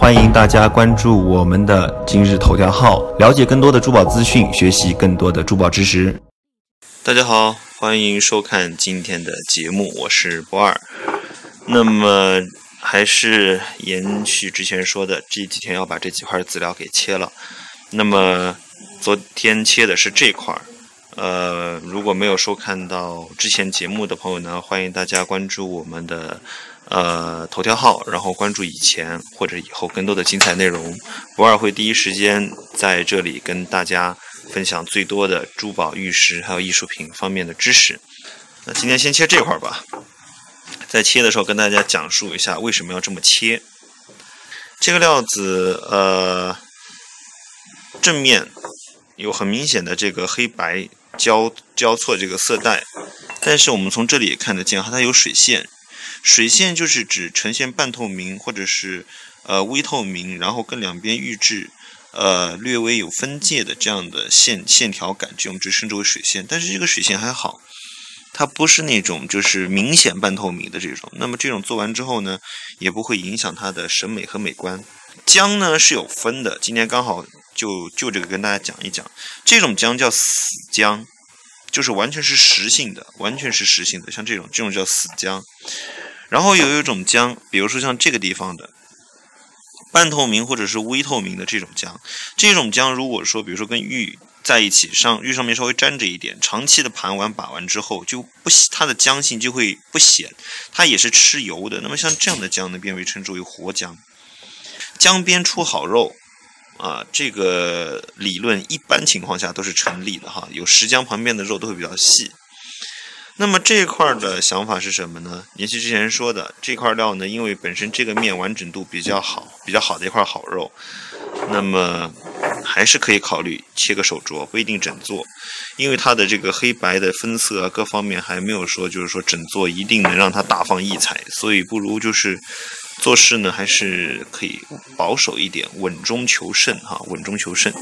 欢迎大家关注我们的今日头条号，了解更多的珠宝资讯，学习更多的珠宝知识。大家好，欢迎收看今天的节目，我是博二。那么还是延续之前说的，这几天要把这几块资料给切了。那么昨天切的是这块儿。呃，如果没有收看到之前节目的朋友呢，欢迎大家关注我们的呃头条号，然后关注以前或者以后更多的精彩内容。博尔会第一时间在这里跟大家分享最多的珠宝、玉石还有艺术品方面的知识。那今天先切这块吧，在切的时候跟大家讲述一下为什么要这么切。这个料子呃正面有很明显的这个黑白。交交错这个色带，但是我们从这里也看得见，它有水线，水线就是指呈现半透明或者是呃微透明，然后跟两边预制呃略微有分界的这样的线线条感，这种就称之为水线。但是这个水线还好，它不是那种就是明显半透明的这种。那么这种做完之后呢，也不会影响它的审美和美观。浆呢是有分的，今天刚好。就就这个跟大家讲一讲，这种浆叫死浆，就是完全是实性的，完全是实性的，像这种这种叫死浆。然后有一种浆，比如说像这个地方的半透明或者是微透明的这种浆，这种浆如果说比如说跟玉在一起，上玉上面稍微沾着一点，长期的盘完把玩之后就不它的浆性就会不显，它也是吃油的。那么像这样的浆呢，便被称之为活浆。浆边出好肉。啊，这个理论一般情况下都是成立的哈。有石浆旁边的肉都会比较细。那么这块儿的想法是什么呢？延续之前说的，这块料呢，因为本身这个面完整度比较好，比较好的一块好肉，那么还是可以考虑切个手镯，不一定整做，因为它的这个黑白的分色啊，各方面还没有说就是说整做一定能让它大放异彩，所以不如就是。做事呢还是可以保守一点，稳中求胜哈，稳中求胜。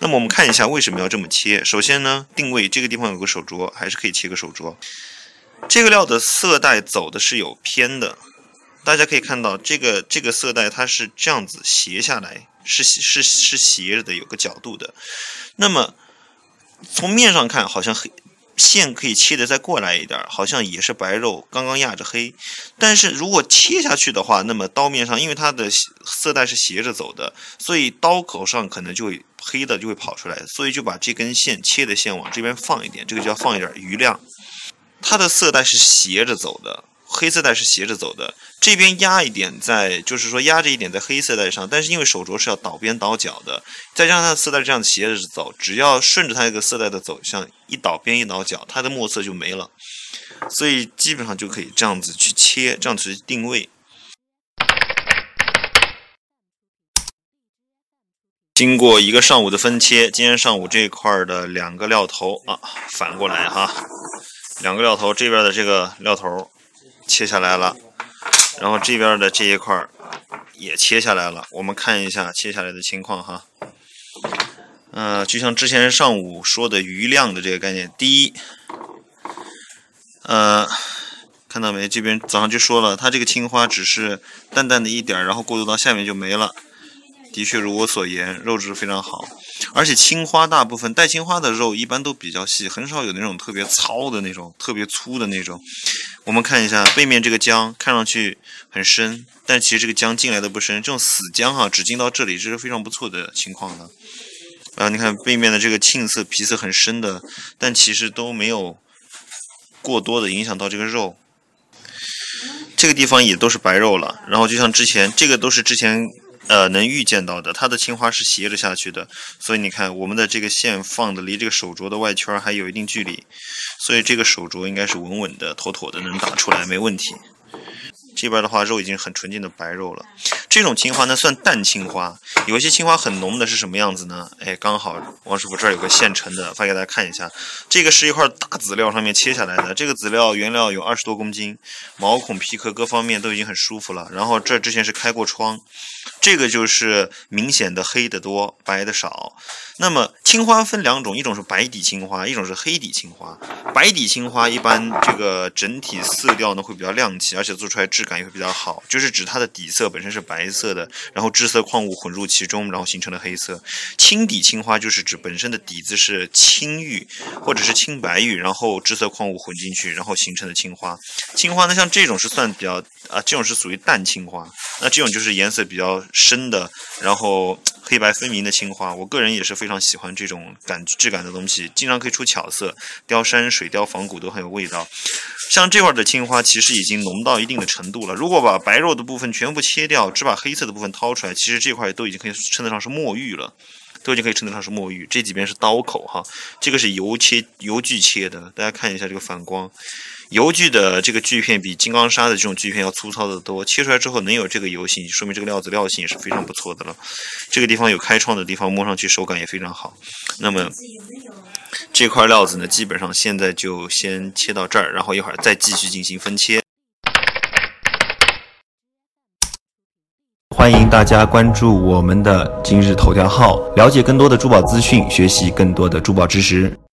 那么我们看一下为什么要这么切。首先呢，定位这个地方有个手镯，还是可以切个手镯。这个料的色带走的是有偏的，大家可以看到这个这个色带它是这样子斜下来，是是是斜着的，有个角度的。那么从面上看好像黑。线可以切的再过来一点，好像也是白肉，刚刚压着黑。但是如果切下去的话，那么刀面上因为它的色带是斜着走的，所以刀口上可能就会黑的就会跑出来，所以就把这根线切的线往这边放一点，这个就要放一点余量。它的色带是斜着走的。黑色带是斜着走的，这边压一点在，就是说压着一点在黑色带上，但是因为手镯是要倒边倒角的，再加上它的色带这样斜着走，只要顺着它这个色带的走向，一倒边一倒角，它的墨色就没了，所以基本上就可以这样子去切，这样子去定位。经过一个上午的分切，今天上午这一块的两个料头啊，反过来哈，两个料头这边的这个料头。切下来了，然后这边的这一块也切下来了。我们看一下切下来的情况哈。呃，就像之前上午说的余量的这个概念，第一，呃，看到没？这边早上就说了，它这个青花只是淡淡的一点，然后过渡到下面就没了。的确如我所言，肉质非常好。而且青花大部分带青花的肉一般都比较细，很少有那种特别糙的那种、特别粗的那种。我们看一下背面这个浆，看上去很深，但其实这个浆进来的不深。这种死浆哈，只进到这里，这是非常不错的情况了。啊，你看背面的这个青色皮色很深的，但其实都没有过多的影响到这个肉。这个地方也都是白肉了，然后就像之前这个都是之前。呃，能预见到的，它的青花是斜着下去的，所以你看，我们的这个线放的离这个手镯的外圈还有一定距离，所以这个手镯应该是稳稳的、妥妥的，能打出来没问题。这边的话，肉已经很纯净的白肉了。这种青花呢算淡青花，有一些青花很浓的是什么样子呢？哎，刚好王师傅这儿有个现成的，发给大家看一下。这个是一块大籽料上面切下来的，这个籽料原料有二十多公斤，毛孔皮壳各方面都已经很舒服了。然后这之前是开过窗，这个就是明显的黑的多，白的少。那么青花分两种，一种是白底青花，一种是黑底青花。白底青花一般这个整体色调呢会比较亮气，而且做出来质感也会比较好，就是指它的底色本身是白。白色的，然后致色矿物混入其中，然后形成了黑色。青底青花就是指本身的底子是青玉或者是青白玉，然后致色矿物混进去，然后形成的青花。青花呢，像这种是算比较啊，这种是属于淡青花。那这种就是颜色比较深的，然后黑白分明的青花。我个人也是非常喜欢这种感质感的东西，经常可以出巧色，雕山水、雕仿古都很有味道。像这块的青花其实已经浓到一定的程度了。如果把白肉的部分全部切掉，只把黑色的部分掏出来，其实这块都已经可以称得上是墨玉了，都已经可以称得上是墨玉。这几边是刀口哈，这个是油切油锯切的，大家看一下这个反光。油锯的这个锯片比金刚砂的这种锯片要粗糙的多，切出来之后能有这个油性，说明这个料子料性也是非常不错的了。这个地方有开创的地方，摸上去手感也非常好。那么这块料子呢，基本上现在就先切到这儿，然后一会儿再继续进行分切。欢迎大家关注我们的今日头条号，了解更多的珠宝资讯，学习更多的珠宝知识。